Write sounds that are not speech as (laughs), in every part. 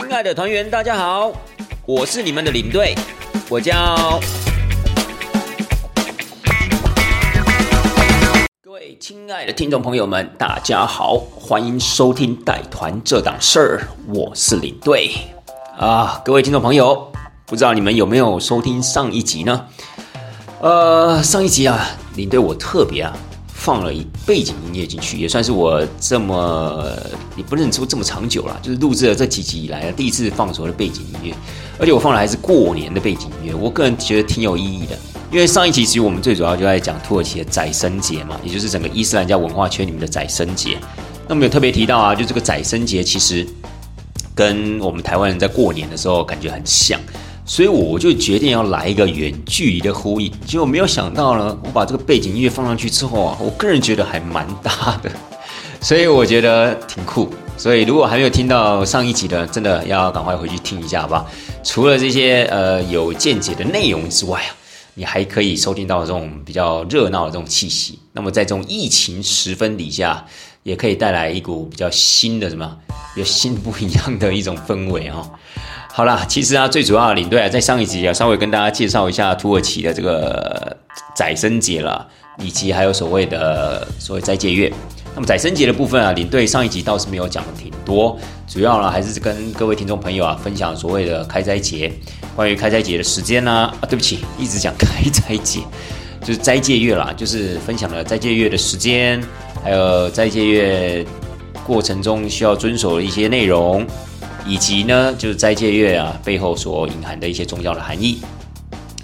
亲爱的团员，大家好，我是你们的领队，我叫各位亲爱的听众朋友们，大家好，欢迎收听带团这档事儿，我是领队啊，各位听众朋友，不知道你们有没有收听上一集呢？呃，上一集啊，领队我特别啊。放了一背景音乐进去，也算是我这么也不能说这么长久了，就是录制了这几集以来第一次放所谓的背景音乐，而且我放的还是过年的背景音乐，我个人觉得挺有意义的。因为上一期其实我们最主要就在讲土耳其的宰牲节嘛，也就是整个伊斯兰教文化圈里面的宰牲节。那么有特别提到啊，就这个宰牲节其实跟我们台湾人在过年的时候感觉很像。所以我就决定要来一个远距离的呼应，结果没有想到呢，我把这个背景音乐放上去之后啊，我个人觉得还蛮搭的，(laughs) 所以我觉得挺酷。所以如果还没有听到上一集的，真的要赶快回去听一下好吧。除了这些呃有见解的内容之外啊，你还可以收听到这种比较热闹的这种气息。那么在这种疫情十分底下，也可以带来一股比较新的什么，有新不一样的一种氛围啊。好啦，其实啊，最主要的领队啊，在上一集啊，稍微跟大家介绍一下土耳其的这个宰生节了，以及还有所谓的所谓斋戒月。那么宰生节的部分啊，领队上一集倒是没有讲的挺多，主要呢还是跟各位听众朋友啊分享所谓的开斋节，关于开斋节的时间呢啊，对不起，一直讲开斋节，就是斋戒月啦，就是分享了斋戒月的时间，还有斋戒月过程中需要遵守的一些内容。以及呢，就是斋戒月啊背后所隐含的一些宗教的含义，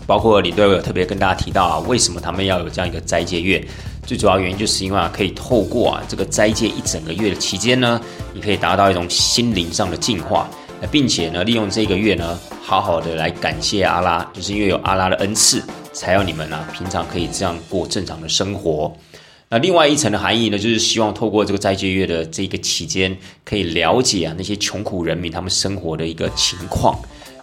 包括领队有特别跟大家提到啊，为什么他们要有这样一个斋戒月？最主要原因就是因为啊，可以透过啊这个斋戒一整个月的期间呢，你可以达到一种心灵上的净化，并且呢，利用这个月呢，好好的来感谢阿拉，就是因为有阿拉的恩赐，才要你们呢平常可以这样过正常的生活。那另外一层的含义呢，就是希望透过这个斋戒月的这个期间，可以了解啊那些穷苦人民他们生活的一个情况，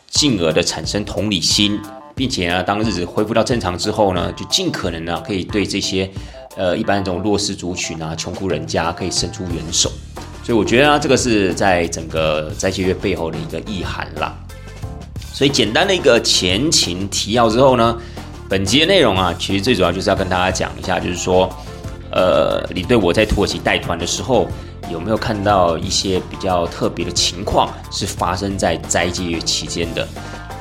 进而的产生同理心，并且呢，当日子恢复到正常之后呢，就尽可能呢，可以对这些呃一般这种弱势族群啊、穷苦人家可以伸出援手。所以我觉得啊，这个是在整个斋戒月背后的一个意涵啦。所以简单的一个前情提要之后呢，本集的内容啊，其实最主要就是要跟大家讲一下，就是说。呃，你对我在土耳其带团的时候，有没有看到一些比较特别的情况是发生在斋戒月期间的？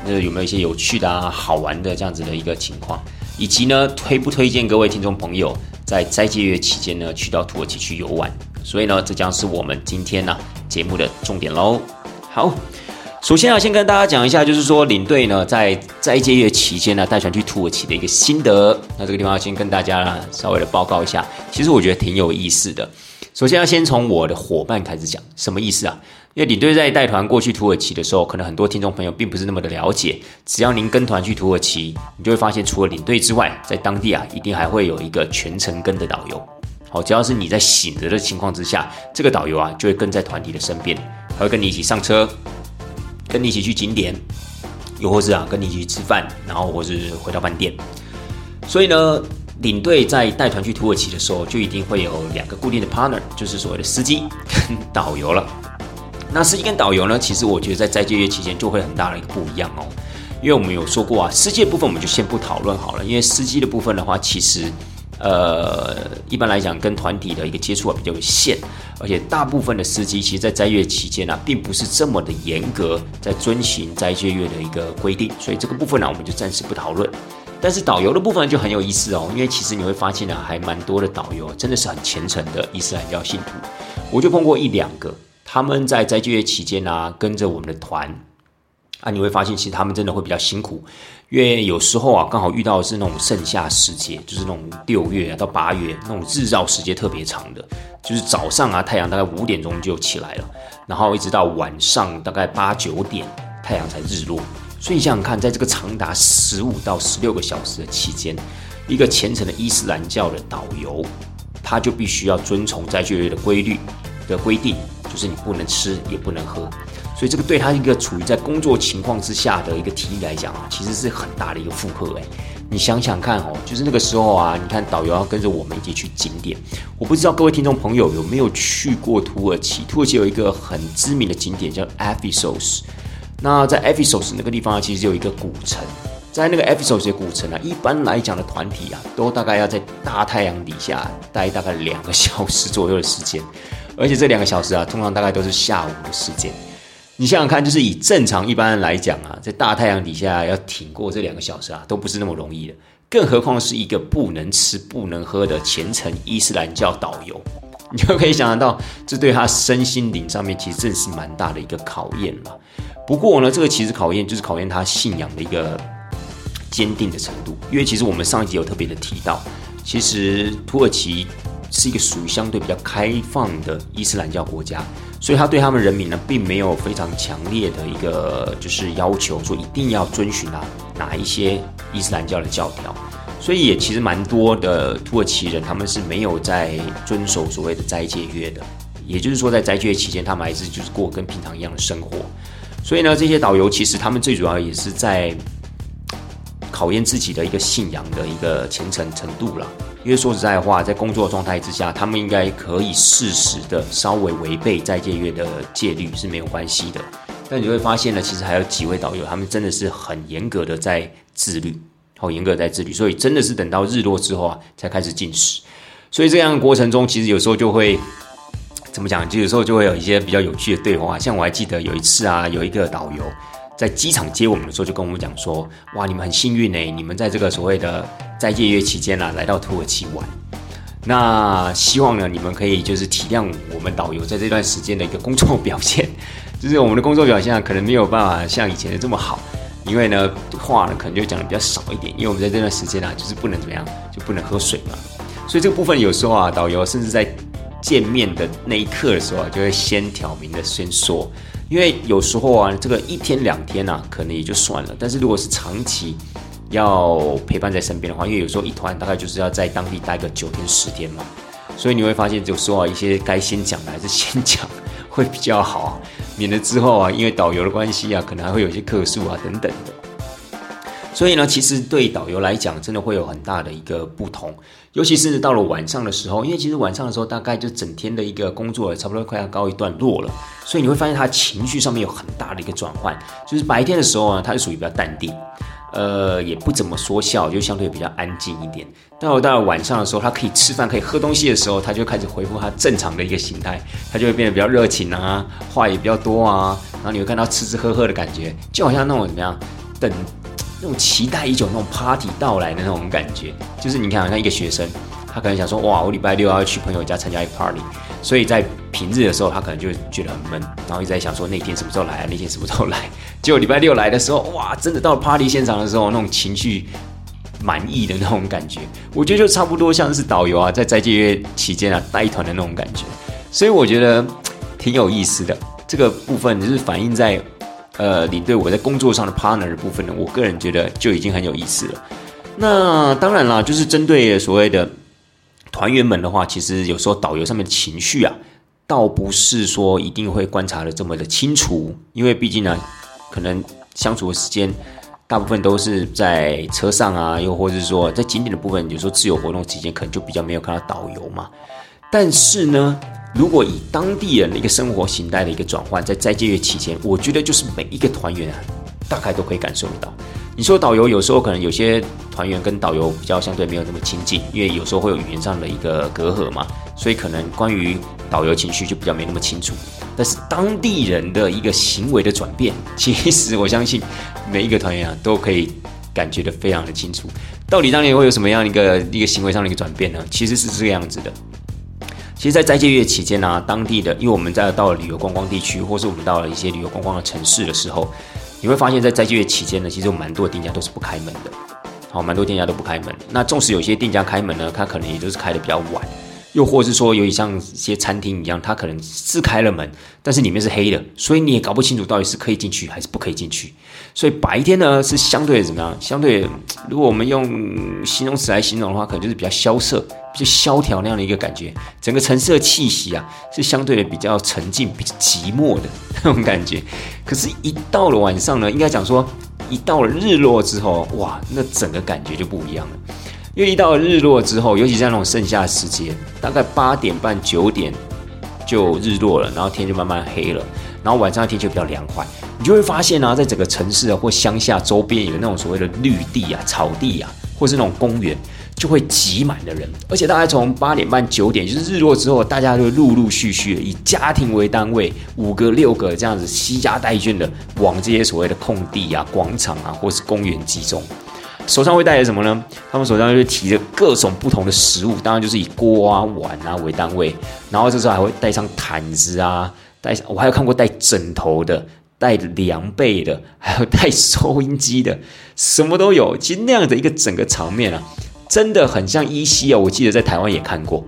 那有没有一些有趣的啊、好玩的这样子的一个情况？以及呢，推不推荐各位听众朋友在斋戒月期间呢去到土耳其去游玩？所以呢，这将是我们今天呢节目的重点喽。好。首先啊，先跟大家讲一下，就是说领队呢在斋戒月期间呢带团去土耳其的一个心得。那这个地方要先跟大家稍微的报告一下，其实我觉得挺有意思的。首先要先从我的伙伴开始讲，什么意思啊？因为领队在带团过去土耳其的时候，可能很多听众朋友并不是那么的了解。只要您跟团去土耳其，你就会发现，除了领队之外，在当地啊一定还会有一个全程跟的导游。好，只要是你在醒着的情况之下，这个导游啊就会跟在团体的身边，还会跟你一起上车。跟你一起去景点，又或是啊跟你一起吃饭，然后或是回到饭店。所以呢，领队在带团去土耳其的时候，就一定会有两个固定的 partner，就是所谓的司机跟 (laughs) 导游了。那司机跟导游呢，其实我觉得在斋戒月期间就会很大的一个不一样哦，因为我们有说过啊，司机的部分我们就先不讨论好了，因为司机的部分的话，其实。呃，一般来讲，跟团体的一个接触啊比较有限，而且大部分的司机其实，在斋月期间呢，并不是这么的严格在遵循斋戒月的一个规定，所以这个部分呢，我们就暂时不讨论。但是导游的部分就很有意思哦，因为其实你会发现呢，还蛮多的导游真的是很虔诚的伊斯兰教信徒，我就碰过一两个，他们在斋戒月期间呢，跟着我们的团啊，你会发现其实他们真的会比较辛苦。因为有时候啊，刚好遇到的是那种盛夏时节，就是那种六月啊到八月那种日照时间特别长的，就是早上啊，太阳大概五点钟就起来了，然后一直到晚上大概八九点，太阳才日落。所以你想想看，在这个长达十五到十六个小时的期间，一个虔诚的伊斯兰教的导游，他就必须要遵从斋戒月的规律的规定，就是你不能吃也不能喝。所以这个对他一个处于在工作情况之下的一个体力来讲啊，其实是很大的一个负荷哎。你想想看哦，就是那个时候啊，你看导游要跟着我们一起去景点。我不知道各位听众朋友有没有去过土耳其？土耳其有一个很知名的景点叫 Ephesus。那在 Ephesus 那个地方啊，其实有一个古城。在那个 Ephesus 的古城啊，一般来讲的团体啊，都大概要在大太阳底下待大概两个小时左右的时间，而且这两个小时啊，通常大概都是下午的时间。你想想看，就是以正常一般来讲啊，在大太阳底下要挺过这两个小时啊，都不是那么容易的。更何况是一个不能吃、不能喝的虔诚伊斯兰教导游，你就可以想象到，这对他身心灵上面其实正是蛮大的一个考验嘛。不过呢，这个其实考验就是考验他信仰的一个。坚定的程度，因为其实我们上一集有特别的提到，其实土耳其是一个属于相对比较开放的伊斯兰教国家，所以他对他们人民呢，并没有非常强烈的一个就是要求，说一定要遵循啊哪一些伊斯兰教的教条，所以也其实蛮多的土耳其人他们是没有在遵守所谓的斋戒月的，也就是说在斋戒期间，他们还是就是过跟平常一样的生活，所以呢，这些导游其实他们最主要也是在。考验自己的一个信仰的一个虔诚程度了，因为说实在话，在工作状态之下，他们应该可以适时的稍微违背在戒月的戒律是没有关系的。但你会发现呢，其实还有几位导游，他们真的是很严格的在自律，好严格在自律，所以真的是等到日落之后啊，才开始进食。所以这样的过程中，其实有时候就会怎么讲，就有时候就会有一些比较有趣的对话。像我还记得有一次啊，有一个导游。在机场接我们的时候，就跟我们讲说：“哇，你们很幸运呢，你们在这个所谓的在夜月期间呢，来到土耳其玩。那希望呢，你们可以就是体谅我们导游在这段时间的一个工作表现，(laughs) 就是我们的工作表现啊，可能没有办法像以前的这么好，因为呢，话呢可能就讲的比较少一点，因为我们在这段时间啊，就是不能怎么样，就不能喝水嘛。所以这个部分有时候啊，导游甚至在见面的那一刻的时候啊，就会先挑明的先说。”因为有时候啊，这个一天两天啊，可能也就算了。但是如果是长期要陪伴在身边的话，因为有时候一团大概就是要在当地待个九天十天嘛，所以你会发现，有时候啊，一些该先讲的还是先讲会比较好，免得之后啊，因为导游的关系啊，可能还会有一些客诉啊等等的。所以呢，其实对导游来讲，真的会有很大的一个不同，尤其是到了晚上的时候，因为其实晚上的时候，大概就整天的一个工作差不多快要告一段落了，所以你会发现他情绪上面有很大的一个转换。就是白天的时候呢，他是属于比较淡定，呃，也不怎么说笑，就相对比较安静一点。到了到了晚上的时候，他可以吃饭、可以喝东西的时候，他就开始恢复他正常的一个形态，他就会变得比较热情啊，话也比较多啊，然后你会看到吃吃喝喝的感觉，就好像那种怎么样等。那种期待已久、那种 party 到来的那种感觉，就是你看，像一个学生，他可能想说，哇，我礼拜六要去朋友家参加一个 party，所以在平日的时候，他可能就觉得很闷，然后一直在想说，那天什么时候来啊？那天什么时候来？(laughs) 结果礼拜六来的时候，哇，真的到了 party 现场的时候，那种情绪满意的那种感觉，我觉得就差不多像是导游啊，在在戒月期间啊带团的那种感觉，所以我觉得挺有意思的。这个部分就是反映在。呃，你对我在工作上的 partner 的部分呢，我个人觉得就已经很有意思了。那当然啦，就是针对所谓的团员们的话，其实有时候导游上面的情绪啊，倒不是说一定会观察的这么的清楚，因为毕竟呢，可能相处的时间大部分都是在车上啊，又或者是说在景点的部分，有时候自由活动期间可能就比较没有看到导游嘛。但是呢。如果以当地人的一个生活形态的一个转换，在斋戒月期间，我觉得就是每一个团员啊，大概都可以感受得到。你说导游有时候可能有些团员跟导游比较相对没有那么亲近，因为有时候会有语言上的一个隔阂嘛，所以可能关于导游情绪就比较没那么清楚。但是当地人的一个行为的转变，其实我相信每一个团员啊都可以感觉得非常的清楚。到底当年会有什么样一个一个行为上的一个转变呢？其实是这个样子的。其实，在斋戒月期间呢，当地的，因为我们在到了旅游观光地区，或是我们到了一些旅游观光的城市的时候，你会发现在斋戒月期间呢，其实有蛮多店家都是不开门的，好，蛮多店家都不开门。那纵使有些店家开门呢，他可能也就是开的比较晚。又或是说，有点像一些餐厅一样，它可能是开了门，但是里面是黑的，所以你也搞不清楚到底是可以进去还是不可以进去。所以白天呢是相对怎么样？相对，如果我们用形容词来形容的话，可能就是比较萧瑟、比较萧条那样的一个感觉。整个城市的气息啊，是相对的比较沉静、比较寂寞的那种感觉。可是，一到了晚上呢，应该讲说，一到了日落之后，哇，那整个感觉就不一样了。因为一到了日落之后，尤其在那种盛夏时间，大概八点半九点就日落了，然后天就慢慢黑了，然后晚上天气比较凉快，你就会发现啊，在整个城市啊或乡下周边有那种所谓的绿地啊、草地啊，或是那种公园。就会挤满的人，而且大概从八点半九点，就是日落之后，大家就陆陆续续以家庭为单位，五个六个这样子，悉家带眷的往这些所谓的空地啊、广场啊，或是公园集中。手上会带着什么呢？他们手上就提着各种不同的食物，当然就是以锅啊、碗啊为单位。然后这时候还会带上毯子啊，带上我还有看过带枕头的、带凉被 (laughs) 的，还有带收音机的，什么都有。其实那样的一个整个场面啊。真的很像依稀啊！我记得在台湾也看过，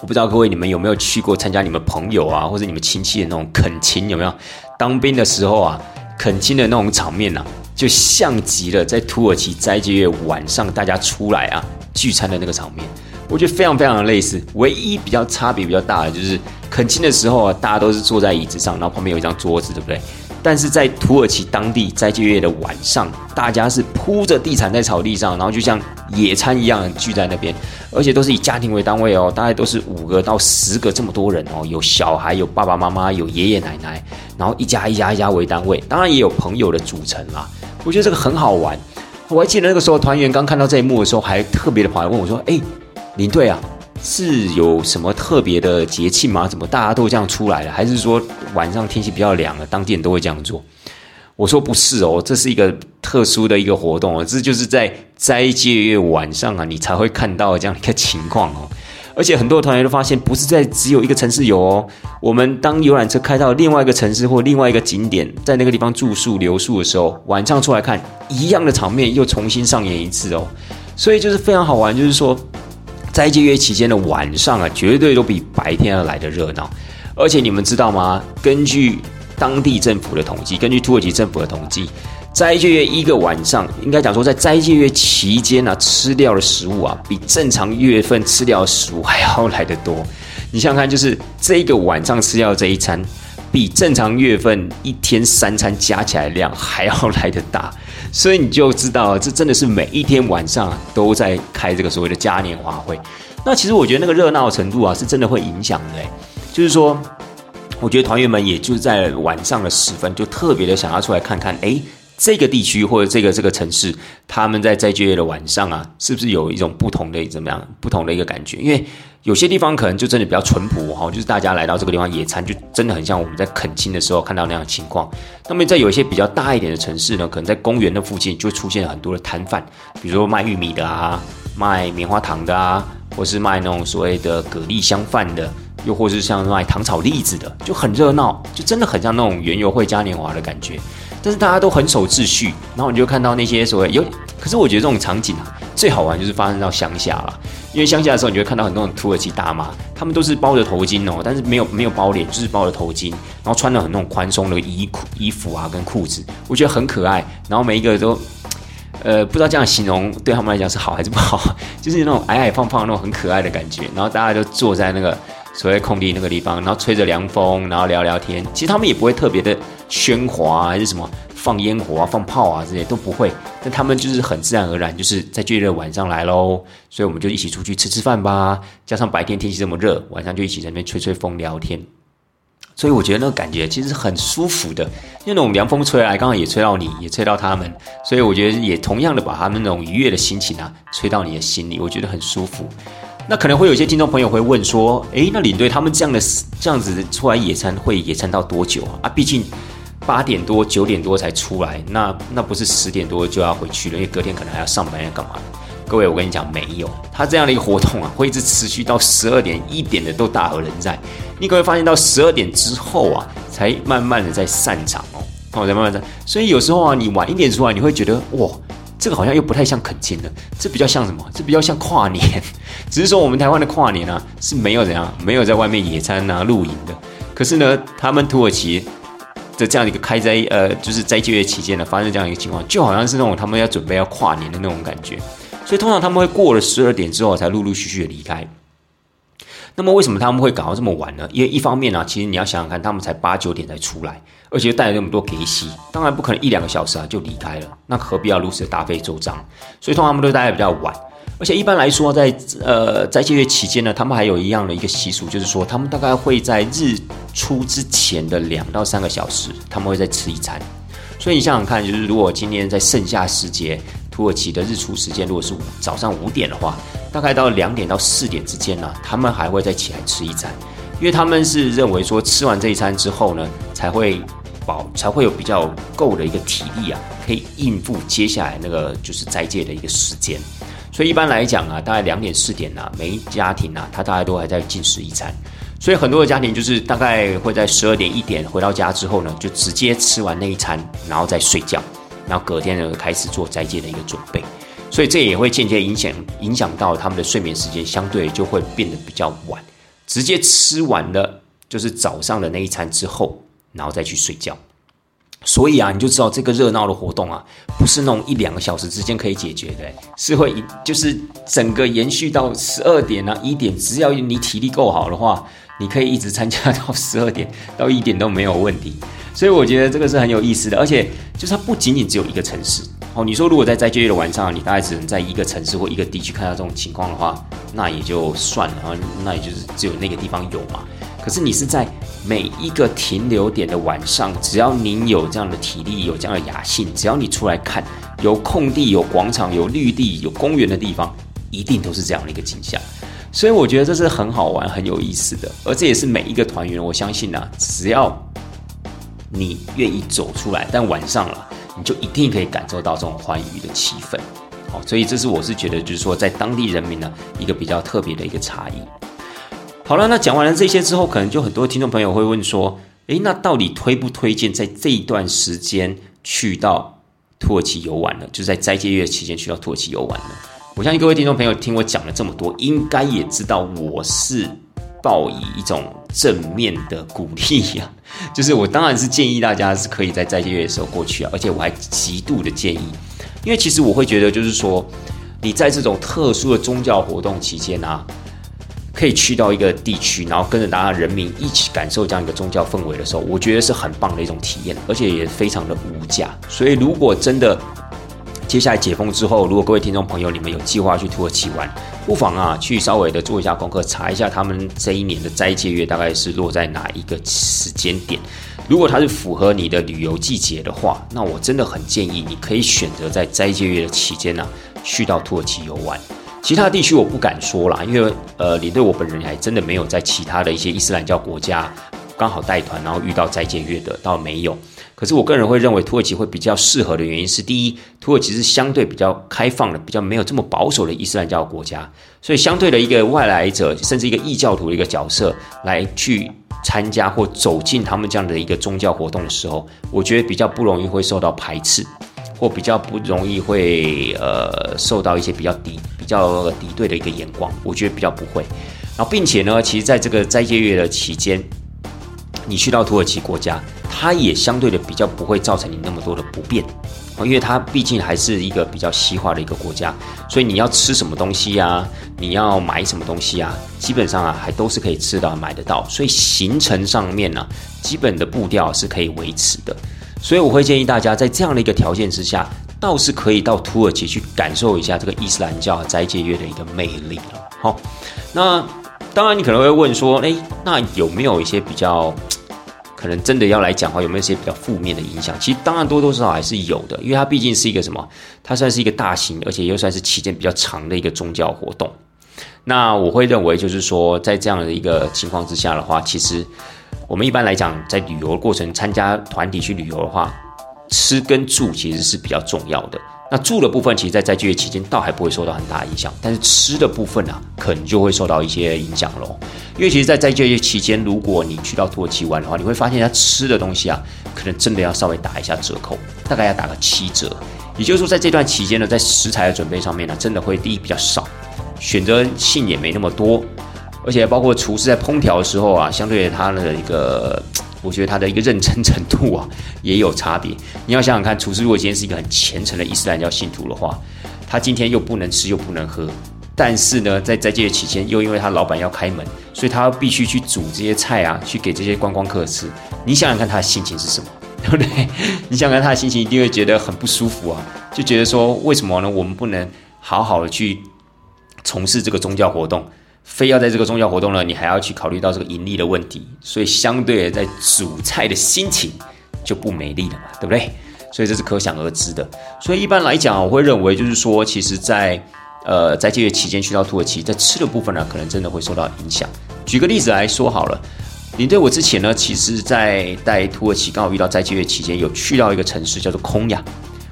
我不知道各位你们有没有去过参加你们朋友啊或者你们亲戚的那种恳亲有没有？当兵的时候啊，恳亲的那种场面呐，就像极了在土耳其斋戒月晚上大家出来啊聚餐的那个场面，我觉得非常非常的类似。唯一比较差别比较大的就是恳亲的时候啊，大家都是坐在椅子上，然后旁边有一张桌子，对不对？但是在土耳其当地斋戒月的晚上，大家是铺着地毯在草地上，然后就像野餐一样聚在那边，而且都是以家庭为单位哦，大概都是五个到十个这么多人哦，有小孩，有爸爸妈妈，有爷爷奶奶，然后一家一家一家为单位，当然也有朋友的组成啦。我觉得这个很好玩。我还记得那个时候团员刚看到这一幕的时候，还特别的跑来问我说：“哎，领队啊。”是有什么特别的节庆吗？怎么大家都这样出来了？还是说晚上天气比较凉了，当地人都会这样做？我说不是哦，这是一个特殊的一个活动哦，这就是在斋戒月晚上啊，你才会看到这样一个情况哦。而且很多团员都发现，不是在只有一个城市有哦。我们当游览车开到另外一个城市或另外一个景点，在那个地方住宿留宿的时候，晚上出来看一样的场面又重新上演一次哦。所以就是非常好玩，就是说。斋戒月期间的晚上啊，绝对都比白天要来的热闹。而且你们知道吗？根据当地政府的统计，根据土耳其政府的统计，斋戒月一个晚上，应该讲说在斋戒月期间呢，吃掉的食物啊，比正常月份吃掉的食物还要来得多。你想想看，就是这个晚上吃掉这一餐，比正常月份一天三餐加起来量还要来得大。所以你就知道，这真的是每一天晚上都在开这个所谓的嘉年华会。那其实我觉得那个热闹程度啊，是真的会影响的。就是说，我觉得团员们也就在晚上的时分，就特别的想要出来看看，哎。这个地区或者这个这个城市，他们在斋戒月的晚上啊，是不是有一种不同的怎么样不同的一个感觉？因为有些地方可能就真的比较淳朴哈，就是大家来到这个地方野餐，就真的很像我们在垦青的时候看到那样的情况。那么在有一些比较大一点的城市呢，可能在公园的附近就出现很多的摊贩，比如说卖玉米的啊，卖棉花糖的啊，或是卖那种所谓的蛤蜊香饭的，又或是像卖糖炒栗子的，就很热闹，就真的很像那种园游会嘉年华的感觉。但是大家都很守秩序，然后你就看到那些所谓有，可是我觉得这种场景啊，最好玩就是发生到乡下了，因为乡下的时候，你会看到很多种土耳其大妈，他们都是包着头巾哦，但是没有没有包脸，就是包着头巾，然后穿了很那种宽松的衣裤衣服啊跟裤子，我觉得很可爱，然后每一个都，呃，不知道这样形容对他们来讲是好还是不好，(laughs) 就是那种矮矮胖胖那种很可爱的感觉，然后大家就坐在那个。所谓空地那个地方，然后吹着凉风，然后聊聊天。其实他们也不会特别的喧哗，还是什么放烟火啊、放炮啊这些都不会。但他们就是很自然而然，就是在最热晚上来喽，所以我们就一起出去吃吃饭吧。加上白天天气这么热，晚上就一起在那边吹吹风、聊天。所以我觉得那个感觉其实很舒服的，因为那种凉风吹来，刚好也吹到你，也吹到他们。所以我觉得也同样的把他们那种愉悦的心情啊，吹到你的心里，我觉得很舒服。那可能会有一些听众朋友会问说：“诶，那领队他们这样的这样子出来野餐会野餐到多久啊？啊，毕竟八点多九点多才出来，那那不是十点多就要回去了？因为隔天可能还要上班要干嘛？各位，我跟你讲，没有，他这样的一个活动啊，会一直持续到十二点一点的都大有人在。你可会发现到十二点之后啊，才慢慢的在散场哦，哦，在慢慢的。所以有时候啊，你晚一点出来，你会觉得哇。”这个好像又不太像恳亲了，这比较像什么？这比较像跨年，(laughs) 只是说我们台湾的跨年啊是没有怎样，没有在外面野餐啊、露营的。可是呢，他们土耳其的这样一个开斋，呃，就是斋戒月期间呢，发生这样一个情况，就好像是那种他们要准备要跨年的那种感觉。所以通常他们会过了十二点之后才陆陆续续的离开。那么为什么他们会搞到这么晚呢？因为一方面呢，其实你要想想看，他们才八九点才出来，而且又带了那么多给息，当然不可能一两个小时啊就离开了，那何必要如此的大费周章？所以通常他们都待的比较晚。而且一般来说，在呃斋戒月期间呢，他们还有一样的一个习俗，就是说他们大概会在日出之前的两到三个小时，他们会再吃一餐。所以你想想看，就是如果今天在盛夏时节，土耳其的日出时间如果是早上五点的话，大概到两点到四点之间呢，他们还会再起来吃一餐，因为他们是认为说吃完这一餐之后呢，才会饱，才会有比较够的一个体力啊，可以应付接下来那个就是斋戒的一个时间。所以一般来讲啊，大概两点四点呐，每一家庭呐，他大概都还在进食一餐。所以很多的家庭就是大概会在十二点一点回到家之后呢，就直接吃完那一餐，然后再睡觉，然后隔天呢开始做斋戒的一个准备。所以这也会间接影响影响到他们的睡眠时间，相对就会变得比较晚。直接吃完了就是早上的那一餐之后，然后再去睡觉。所以啊，你就知道这个热闹的活动啊，不是那种一两个小时之间可以解决的，是会就是整个延续到十二点啊一点，只要你体力够好的话，你可以一直参加到 (laughs) 十二点到一点都没有问题。所以我觉得这个是很有意思的，而且就是它不仅仅只有一个城市哦。你说如果在斋戒月的晚上，你大概只能在一个城市或一个地区看到这种情况的话，那也就算了啊，那也就是只有那个地方有嘛。可是你是在每一个停留点的晚上，只要您有这样的体力，有这样的雅兴，只要你出来看，有空地、有广场、有绿地、有公园的地方，一定都是这样的一个景象。所以我觉得这是很好玩、很有意思的，而这也是每一个团员，我相信啊，只要你愿意走出来，但晚上了，你就一定可以感受到这种欢愉的气氛。好，所以这是我是觉得，就是说在当地人民呢，一个比较特别的一个差异。好了，那讲完了这些之后，可能就很多听众朋友会问说：，诶，那到底推不推荐在这一段时间去到土耳其游玩呢？就是在斋戒月期间去到土耳其游玩呢？我相信各位听众朋友听我讲了这么多，应该也知道我是抱以一种正面的鼓励呀。(laughs) 就是我当然是建议大家是可以在斋戒月的时候过去啊，而且我还极度的建议，因为其实我会觉得，就是说你在这种特殊的宗教活动期间啊。可以去到一个地区，然后跟着大家人民一起感受这样一个宗教氛围的时候，我觉得是很棒的一种体验，而且也非常的无价。所以，如果真的接下来解封之后，如果各位听众朋友你们有计划去土耳其玩，不妨啊去稍微的做一下功课，查一下他们这一年的斋戒月大概是落在哪一个时间点。如果它是符合你的旅游季节的话，那我真的很建议你可以选择在斋戒月的期间呢去到土耳其游玩。其他地区我不敢说啦，因为呃，领队我本人还真的没有在其他的一些伊斯兰教国家刚好带团，然后遇到斋戒月的倒没有。可是我个人会认为土耳其会比较适合的原因是，第一，土耳其是相对比较开放的、比较没有这么保守的伊斯兰教国家，所以相对的一个外来者，甚至一个异教徒的一个角色来去参加或走进他们这样的一个宗教活动的时候，我觉得比较不容易会受到排斥。或比较不容易会呃受到一些比较敌比较敌对的一个眼光，我觉得比较不会。然后并且呢，其实在这个斋戒月的期间，你去到土耳其国家，它也相对的比较不会造成你那么多的不便，因为它毕竟还是一个比较西化的一个国家，所以你要吃什么东西呀，你要买什么东西啊，基本上啊还都是可以吃到买得到，所以行程上面呢，基本的步调是可以维持的。所以我会建议大家，在这样的一个条件之下，倒是可以到土耳其去感受一下这个伊斯兰教斋戒月的一个魅力了。好，那当然你可能会问说，诶，那有没有一些比较 (tsk) 可能真的要来讲话，有没有一些比较负面的影响？其实当然多多少少还是有的，因为它毕竟是一个什么？它算是一个大型，而且又算是期间比较长的一个宗教活动。那我会认为，就是说，在这样的一个情况之下的话，其实。我们一般来讲，在旅游过程参加团体去旅游的话，吃跟住其实是比较重要的。那住的部分，其实，在在就业期间倒还不会受到很大影响，但是吃的部分啊，可能就会受到一些影响喽。因为其实，在在就业期间，如果你去到土耳其玩的话，你会发现它吃的东西啊，可能真的要稍微打一下折扣，大概要打个七折。也就是说，在这段期间呢，在食材的准备上面呢，真的会第一比较少，选择性也没那么多。而且包括厨师在烹调的时候啊，相对他的一个，我觉得他的一个认真程度啊，也有差别。你要想想看，厨师如果今天是一个很虔诚的伊斯兰教信徒的话，他今天又不能吃又不能喝，但是呢，在斋戒月期间，又因为他老板要开门，所以他必须去煮这些菜啊，去给这些观光客吃。你想想看，他的心情是什么，(laughs) 对不对？你想想看，他的心情一定会觉得很不舒服啊，就觉得说，为什么呢？我们不能好好的去从事这个宗教活动，非要在这个宗教活动呢，你还要去考虑到这个盈利的问题，所以相对，在煮菜的心情就不美丽了嘛，对不对？所以这是可想而知的。所以一般来讲，我会认为就是说，其实，在呃在这月期间去到土耳其，在吃的部分呢，可能真的会受到影响。举个例子来说好了，你对我之前呢，其实在带土耳其刚好遇到在戒月期间，有去到一个城市叫做空亚。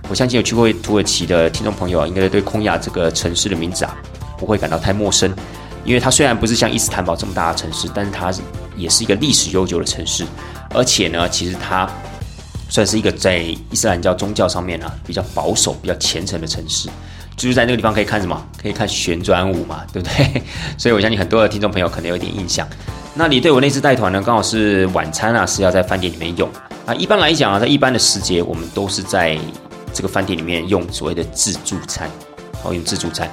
我相信有去过土耳其的听众朋友啊，应该对空亚这个城市的名字啊，不会感到太陌生，因为它虽然不是像伊斯坦堡这么大的城市，但是它也是一个历史悠久的城市，而且呢，其实它。算是一个在伊斯兰教宗教上面啊比较保守、比较虔诚的城市，就是在那个地方可以看什么？可以看旋转舞嘛，对不对？(laughs) 所以我相信很多的听众朋友可能有点印象。那你对我那次带团呢？刚好是晚餐啊是要在饭店里面用啊。一般来讲啊，在一般的时节，我们都是在这个饭店里面用所谓的自助餐，好用自助餐。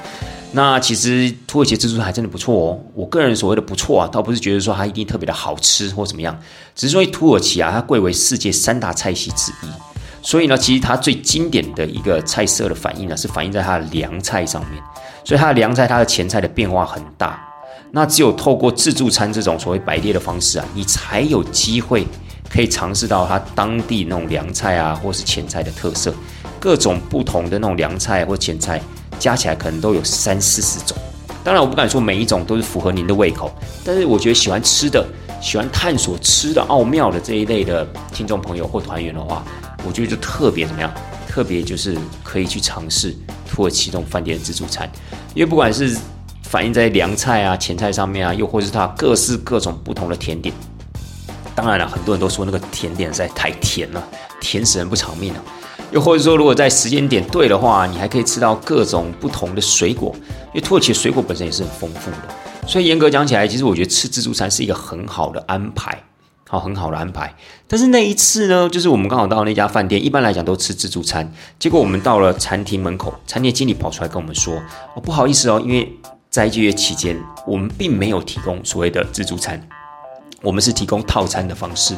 那其实土耳其自助餐还真的不错哦。我个人所谓的不错啊，倒不是觉得说它一定特别的好吃或怎么样，只是说土耳其啊，它贵为世界三大菜系之一，所以呢，其实它最经典的一个菜色的反应呢，是反映在它的凉菜上面。所以它的凉菜、它的前菜的变化很大。那只有透过自助餐这种所谓摆列的方式啊，你才有机会可以尝试到它当地那种凉菜啊，或是前菜的特色，各种不同的那种凉菜或前菜。加起来可能都有三四十种，当然我不敢说每一种都是符合您的胃口，但是我觉得喜欢吃的、喜欢探索吃的奥妙的这一类的听众朋友或团员的话，我觉得就特别怎么样？特别就是可以去尝试土耳其这种饭店的自助餐，因为不管是反映在凉菜啊、前菜上面啊，又或是它各式各种不同的甜点，当然了，很多人都说那个甜点实在太甜了，甜死人不偿命啊。又或者说，如果在时间点对的话，你还可以吃到各种不同的水果，因为土耳其水果本身也是很丰富的。所以严格讲起来，其实我觉得吃自助餐是一个很好的安排，好很好的安排。但是那一次呢，就是我们刚好到那家饭店，一般来讲都吃自助餐。结果我们到了餐厅门口，餐厅经理跑出来跟我们说：“哦，不好意思哦，因为在节月期间，我们并没有提供所谓的自助餐，我们是提供套餐的方式。”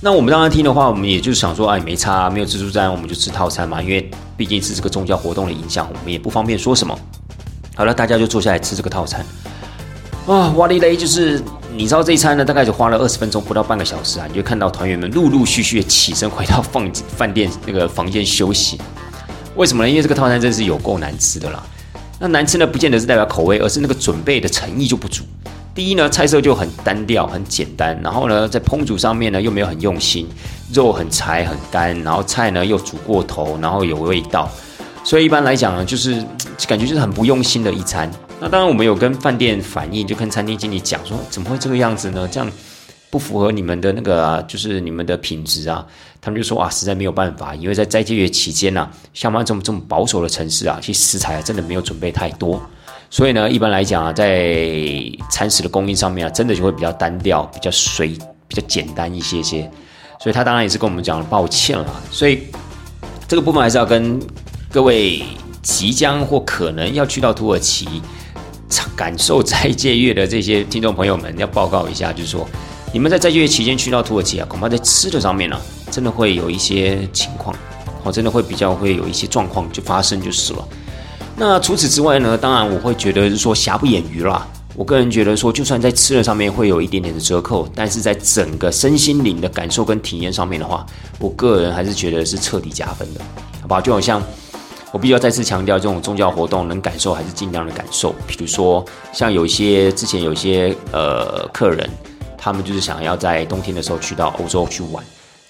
那我们当然听的话，我们也就是想说，哎，没差，没有自助餐，我们就吃套餐嘛。因为毕竟是这个宗教活动的影响，我们也不方便说什么。好了，大家就坐下来吃这个套餐。啊，哇哩嘞，就是你知道这一餐呢，大概就花了二十分钟，不到半个小时啊，你就看到团员们陆陆续续的起身回到饭饭店那个房间休息。为什么呢？因为这个套餐真是有够难吃的啦。那难吃呢，不见得是代表口味，而是那个准备的诚意就不足。第一呢，菜色就很单调、很简单，然后呢，在烹煮上面呢又没有很用心，肉很柴、很干，然后菜呢又煮过头，然后有味道，所以一般来讲呢，就是感觉就是很不用心的一餐。那当然，我们有跟饭店反映，就跟餐厅经理讲说，怎么会这个样子呢？这样不符合你们的那个，啊就是你们的品质啊。他们就说啊，实在没有办法，因为在斋戒月期间呢，像我们这么这么保守的城市啊，其实食材真的没有准备太多。所以呢，一般来讲啊，在餐食的供应上面啊，真的就会比较单调、比较水、比较简单一些些。所以他当然也是跟我们讲了抱歉了。所以这个部分还是要跟各位即将或可能要去到土耳其感受斋戒月的这些听众朋友们，要报告一下，就是说，你们在斋戒月期间去到土耳其啊，恐怕在吃的上面呢，真的会有一些情况，哦，真的会比较会有一些状况就发生就是了。那除此之外呢？当然我会觉得是说瑕不掩瑜啦。我个人觉得说，就算在吃的上面会有一点点的折扣，但是在整个身心灵的感受跟体验上面的话，我个人还是觉得是彻底加分的，好吧？就好像我必须要再次强调，这种宗教活动能感受还是尽量的感受。比如说，像有一些之前有一些呃客人，他们就是想要在冬天的时候去到欧洲去玩，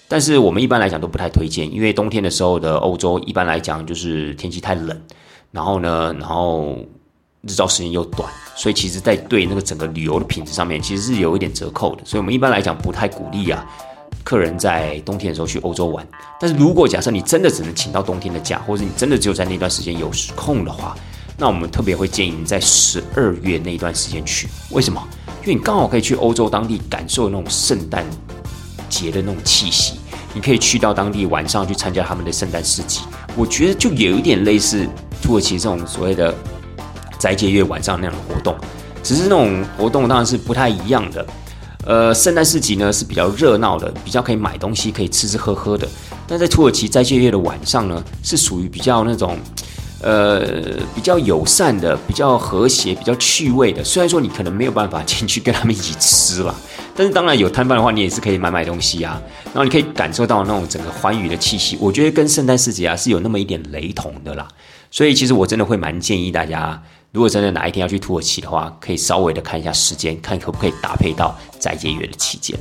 但是我们一般来讲都不太推荐，因为冬天的时候的欧洲一般来讲就是天气太冷。然后呢，然后日照时间又短，所以其实，在对那个整个旅游的品质上面，其实是有一点折扣的。所以我们一般来讲不太鼓励啊，客人在冬天的时候去欧洲玩。但是如果假设你真的只能请到冬天的假，或者你真的只有在那段时间有空的话，那我们特别会建议你在十二月那一段时间去。为什么？因为你刚好可以去欧洲当地感受那种圣诞节的那种气息。你可以去到当地晚上去参加他们的圣诞市集，我觉得就有一点类似土耳其这种所谓的斋戒月晚上那样的活动，只是那种活动当然是不太一样的。呃，圣诞市集呢是比较热闹的，比较可以买东西，可以吃吃喝喝的。但在土耳其斋戒月的晚上呢，是属于比较那种，呃，比较友善的，比较和谐，比较趣味的。虽然说你可能没有办法进去跟他们一起吃了，但是当然有摊贩的话，你也是可以买买东西啊。然后你可以感受到那种整个欢愉的气息。我觉得跟圣诞市集啊是有那么一点雷同的啦。所以其实我真的会蛮建议大家。如果真的哪一天要去土耳其的话，可以稍微的看一下时间，看可不可以搭配到斋戒月的期间。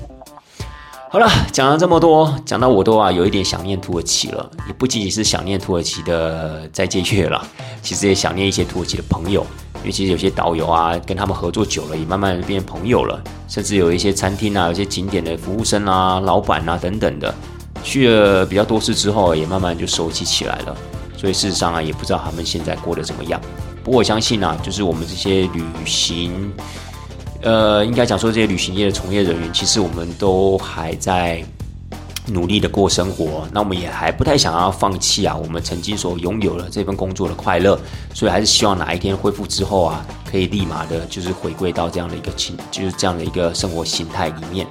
好了，讲了这么多，讲到我都啊有一点想念土耳其了，也不仅仅是想念土耳其的斋戒月了，(laughs) 其实也想念一些土耳其的朋友，因为其实有些导游啊跟他们合作久了，也慢慢变朋友了，甚至有一些餐厅啊、有些景点的服务生啊、老板啊等等的，去了比较多次之后，也慢慢就熟悉起来了。所以事实上啊，也不知道他们现在过得怎么样。不过我相信啊，就是我们这些旅行，呃，应该讲说这些旅行业的从业人员，其实我们都还在努力的过生活。那我们也还不太想要放弃啊，我们曾经所拥有了这份工作的快乐。所以还是希望哪一天恢复之后啊，可以立马的，就是回归到这样的一个情，就是这样的一个生活形态里面。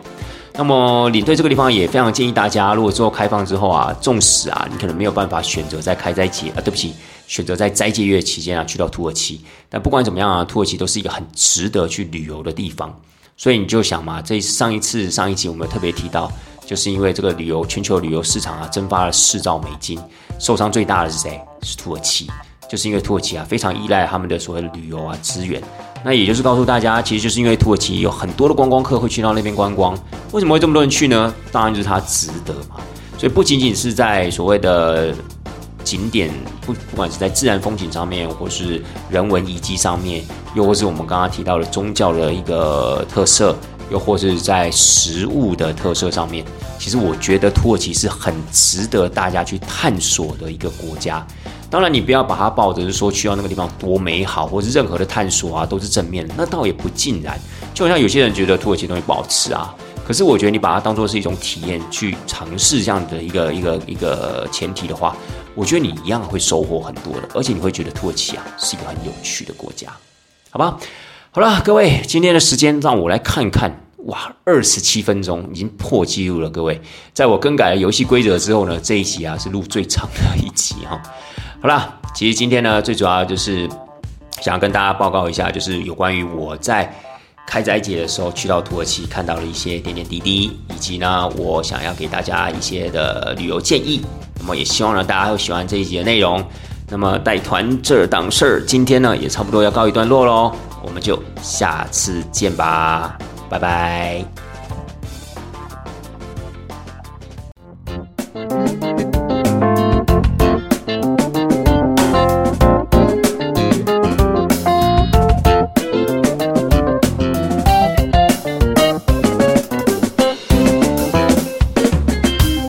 那么领队这个地方也非常建议大家，如果之后开放之后啊，纵使啊，你可能没有办法选择在开斋节啊，对不起。选择在斋戒月期间啊去到土耳其，但不管怎么样啊，土耳其都是一个很值得去旅游的地方。所以你就想嘛，这上一次上一集我们特别提到，就是因为这个旅游全球旅游市场啊蒸发了四兆美金，受伤最大的是谁？是土耳其，就是因为土耳其啊非常依赖他们的所谓的旅游啊资源。那也就是告诉大家，其实就是因为土耳其有很多的观光客会去到那边观光，为什么会这么多人去呢？当然就是它值得嘛。所以不仅仅是在所谓的。景点不不管是在自然风景上面，或是人文遗迹上面，又或是我们刚刚提到的宗教的一个特色，又或是在食物的特色上面，其实我觉得土耳其是很值得大家去探索的一个国家。当然，你不要把它抱着是说去到那个地方多美好，或是任何的探索啊都是正面，那倒也不尽然。就好像有些人觉得土耳其东西不好吃啊，可是我觉得你把它当做是一种体验去尝试这样的一个一个一个前提的话。我觉得你一样会收获很多的，而且你会觉得土耳其啊是一个很有趣的国家，好吧？好了，各位，今天的时间让我来看看，哇，二十七分钟已经破纪录了，各位，在我更改了游戏规则之后呢，这一集啊是录最长的一集哈。好了，其实今天呢最主要就是想要跟大家报告一下，就是有关于我在开斋节的时候去到土耳其看到了一些点点滴滴，以及呢我想要给大家一些的旅游建议。那么也希望呢，大家会喜欢这一集的内容。那么带团这档事儿，今天呢也差不多要告一段落喽，我们就下次见吧，拜拜。